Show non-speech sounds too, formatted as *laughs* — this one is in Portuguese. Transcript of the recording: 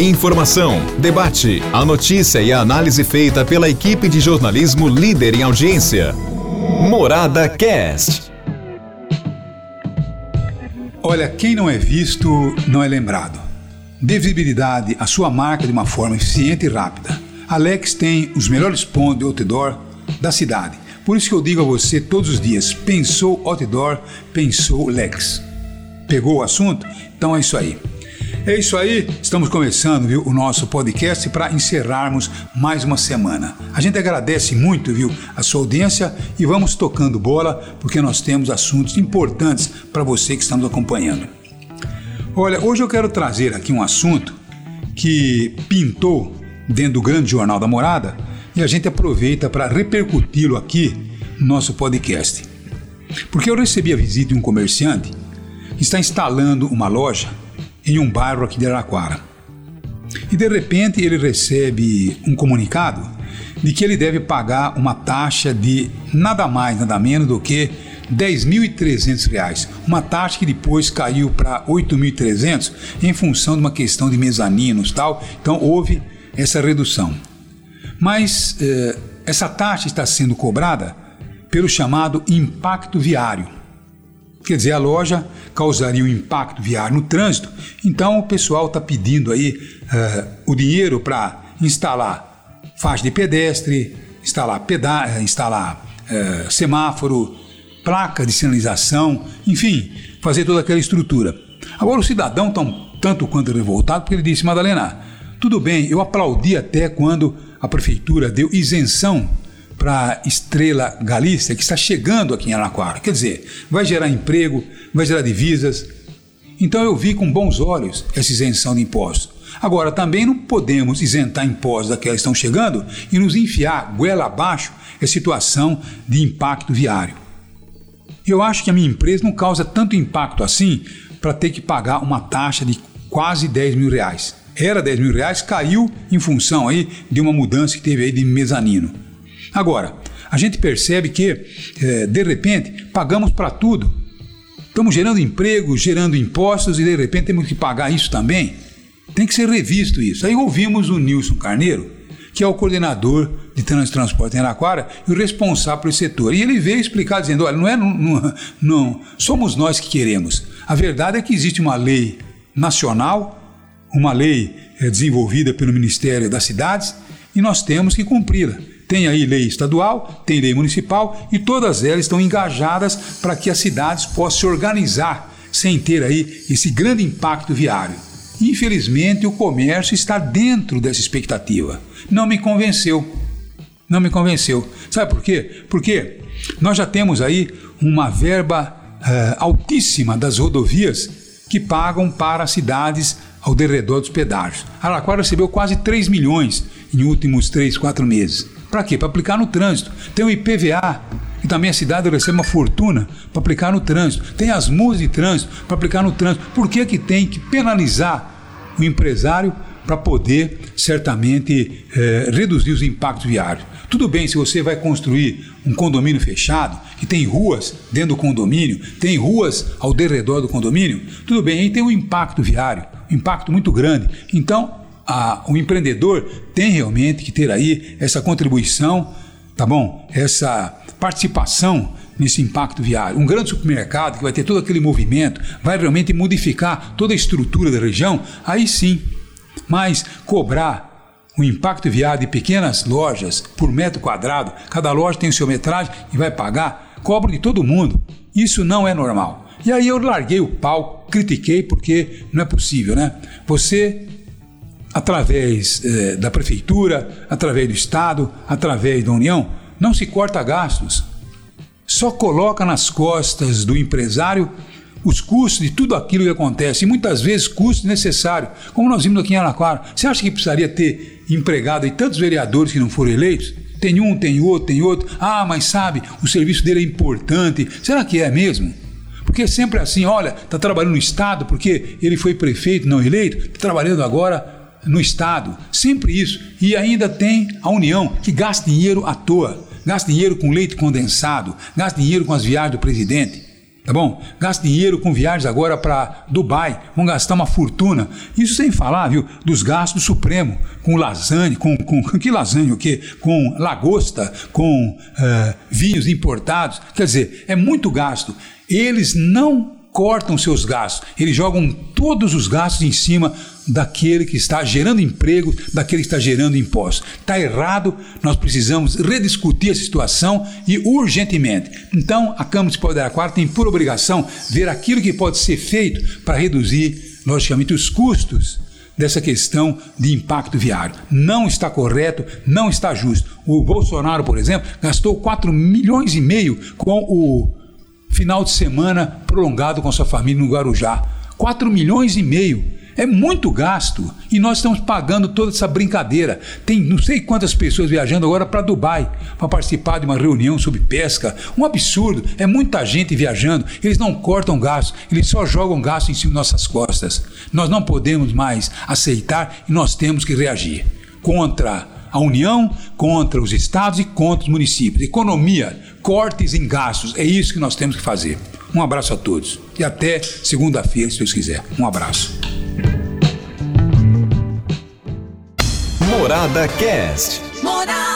Informação, debate, a notícia e a análise feita pela equipe de jornalismo líder em audiência. Morada Cast. Olha, quem não é visto não é lembrado. Dê visibilidade à sua marca de uma forma eficiente e rápida. Alex tem os melhores pontos de outdoor da cidade. Por isso que eu digo a você todos os dias: pensou outdoor, pensou Lex. Pegou o assunto? Então é isso aí. É isso aí, estamos começando viu, o nosso podcast para encerrarmos mais uma semana. A gente agradece muito viu, a sua audiência e vamos tocando bola porque nós temos assuntos importantes para você que está nos acompanhando. Olha, hoje eu quero trazer aqui um assunto que pintou dentro do grande jornal da Morada e a gente aproveita para repercuti-lo aqui no nosso podcast. Porque eu recebi a visita de um comerciante que está instalando uma loja em um bairro aqui de Araquara. E de repente ele recebe um comunicado de que ele deve pagar uma taxa de nada mais, nada menos do que R$ 10.300, uma taxa que depois caiu para R$ 8.300 em função de uma questão de mezaninos tal. Então houve essa redução. Mas eh, essa taxa está sendo cobrada pelo chamado impacto viário. Quer dizer, a loja causaria um impacto viário no trânsito, então o pessoal está pedindo aí uh, o dinheiro para instalar faixa de pedestre, instalar, peda eh, instalar uh, semáforo, placa de sinalização, enfim, fazer toda aquela estrutura. Agora o cidadão está um tanto quanto revoltado porque ele disse, Madalena, tudo bem, eu aplaudi até quando a prefeitura deu isenção para Estrela Galícia, que está chegando aqui em Araquara. Quer dizer, vai gerar emprego, vai gerar divisas. Então eu vi com bons olhos essa isenção de impostos. Agora, também não podemos isentar impostos daquelas que estão chegando e nos enfiar goela abaixo a situação de impacto viário. Eu acho que a minha empresa não causa tanto impacto assim para ter que pagar uma taxa de quase 10 mil reais. Era 10 mil reais, caiu em função aí de uma mudança que teve aí de mezanino. Agora, a gente percebe que, é, de repente, pagamos para tudo. Estamos gerando emprego, gerando impostos e de repente temos que pagar isso também. Tem que ser revisto isso. Aí ouvimos o Nilson Carneiro, que é o coordenador de transporte em Araquara e o responsável esse setor. E ele veio explicar dizendo: olha, não é, não, não somos nós que queremos. A verdade é que existe uma lei nacional, uma lei é, desenvolvida pelo Ministério das Cidades e nós temos que cumpri-la. Tem aí lei estadual, tem lei municipal e todas elas estão engajadas para que as cidades possam se organizar sem ter aí esse grande impacto viário. Infelizmente, o comércio está dentro dessa expectativa. Não me convenceu. Não me convenceu. Sabe por quê? Porque nós já temos aí uma verba uh, altíssima das rodovias que pagam para as cidades ao derredor dos pedágios. Araquara recebeu quase 3 milhões em últimos 3, 4 meses. Para quê? Para aplicar no trânsito. Tem o IPVA, que também a cidade recebe uma fortuna para aplicar no trânsito. Tem as multas de trânsito para aplicar no trânsito. Por que, que tem que penalizar o empresário para poder, certamente, eh, reduzir os impactos viários? Tudo bem se você vai construir um condomínio fechado, que tem ruas dentro do condomínio, tem ruas ao derredor do condomínio, tudo bem, aí tem um impacto viário, um impacto muito grande. Então, a, o empreendedor tem realmente que ter aí essa contribuição, tá bom? Essa participação nesse impacto viário. Um grande supermercado que vai ter todo aquele movimento, vai realmente modificar toda a estrutura da região, aí sim. Mas cobrar o impacto viário de pequenas lojas por metro quadrado, cada loja tem o seu metragem e vai pagar, cobro de todo mundo. Isso não é normal. E aí eu larguei o pau, critiquei porque não é possível, né? Você através eh, da prefeitura, através do Estado, através da União, não se corta gastos. Só coloca nas costas do empresário os custos de tudo aquilo que acontece, e muitas vezes custos necessários, como nós vimos aqui em Araquara. Você acha que precisaria ter empregado e tantos vereadores que não foram eleitos? Tem um, tem outro, tem outro. Ah, mas sabe, o serviço dele é importante. Será que é mesmo? Porque é sempre assim, olha, está trabalhando no Estado porque ele foi prefeito não eleito, está trabalhando agora no Estado, sempre isso. E ainda tem a União, que gasta dinheiro à toa, gasta dinheiro com leite condensado, gasta dinheiro com as viagens do presidente. tá bom? Gasta dinheiro com viagens agora para Dubai, vão gastar uma fortuna. Isso sem falar, viu, dos gastos do Supremo, com lasanha, com, com *laughs* que lasanha o quê? Com lagosta, com uh, vinhos importados. Quer dizer, é muito gasto. Eles não cortam seus gastos, eles jogam todos os gastos em cima daquele que está gerando emprego, daquele que está gerando impostos. Está errado, nós precisamos rediscutir a situação e urgentemente. Então, a Câmara Municipal de Araquara tem por obrigação ver aquilo que pode ser feito para reduzir, logicamente, os custos dessa questão de impacto viário. Não está correto, não está justo. O Bolsonaro, por exemplo, gastou 4 milhões e meio com o final de semana prolongado com sua família no Guarujá. 4 milhões e meio. É muito gasto e nós estamos pagando toda essa brincadeira. Tem não sei quantas pessoas viajando agora para Dubai para participar de uma reunião sobre pesca. Um absurdo. É muita gente viajando. Eles não cortam gasto, eles só jogam gasto em cima de nossas costas. Nós não podemos mais aceitar e nós temos que reagir contra a União, contra os estados e contra os municípios. Economia, cortes em gastos, é isso que nós temos que fazer. Um abraço a todos e até segunda-feira, se Deus quiser. Um abraço. Morada Cast. Morada.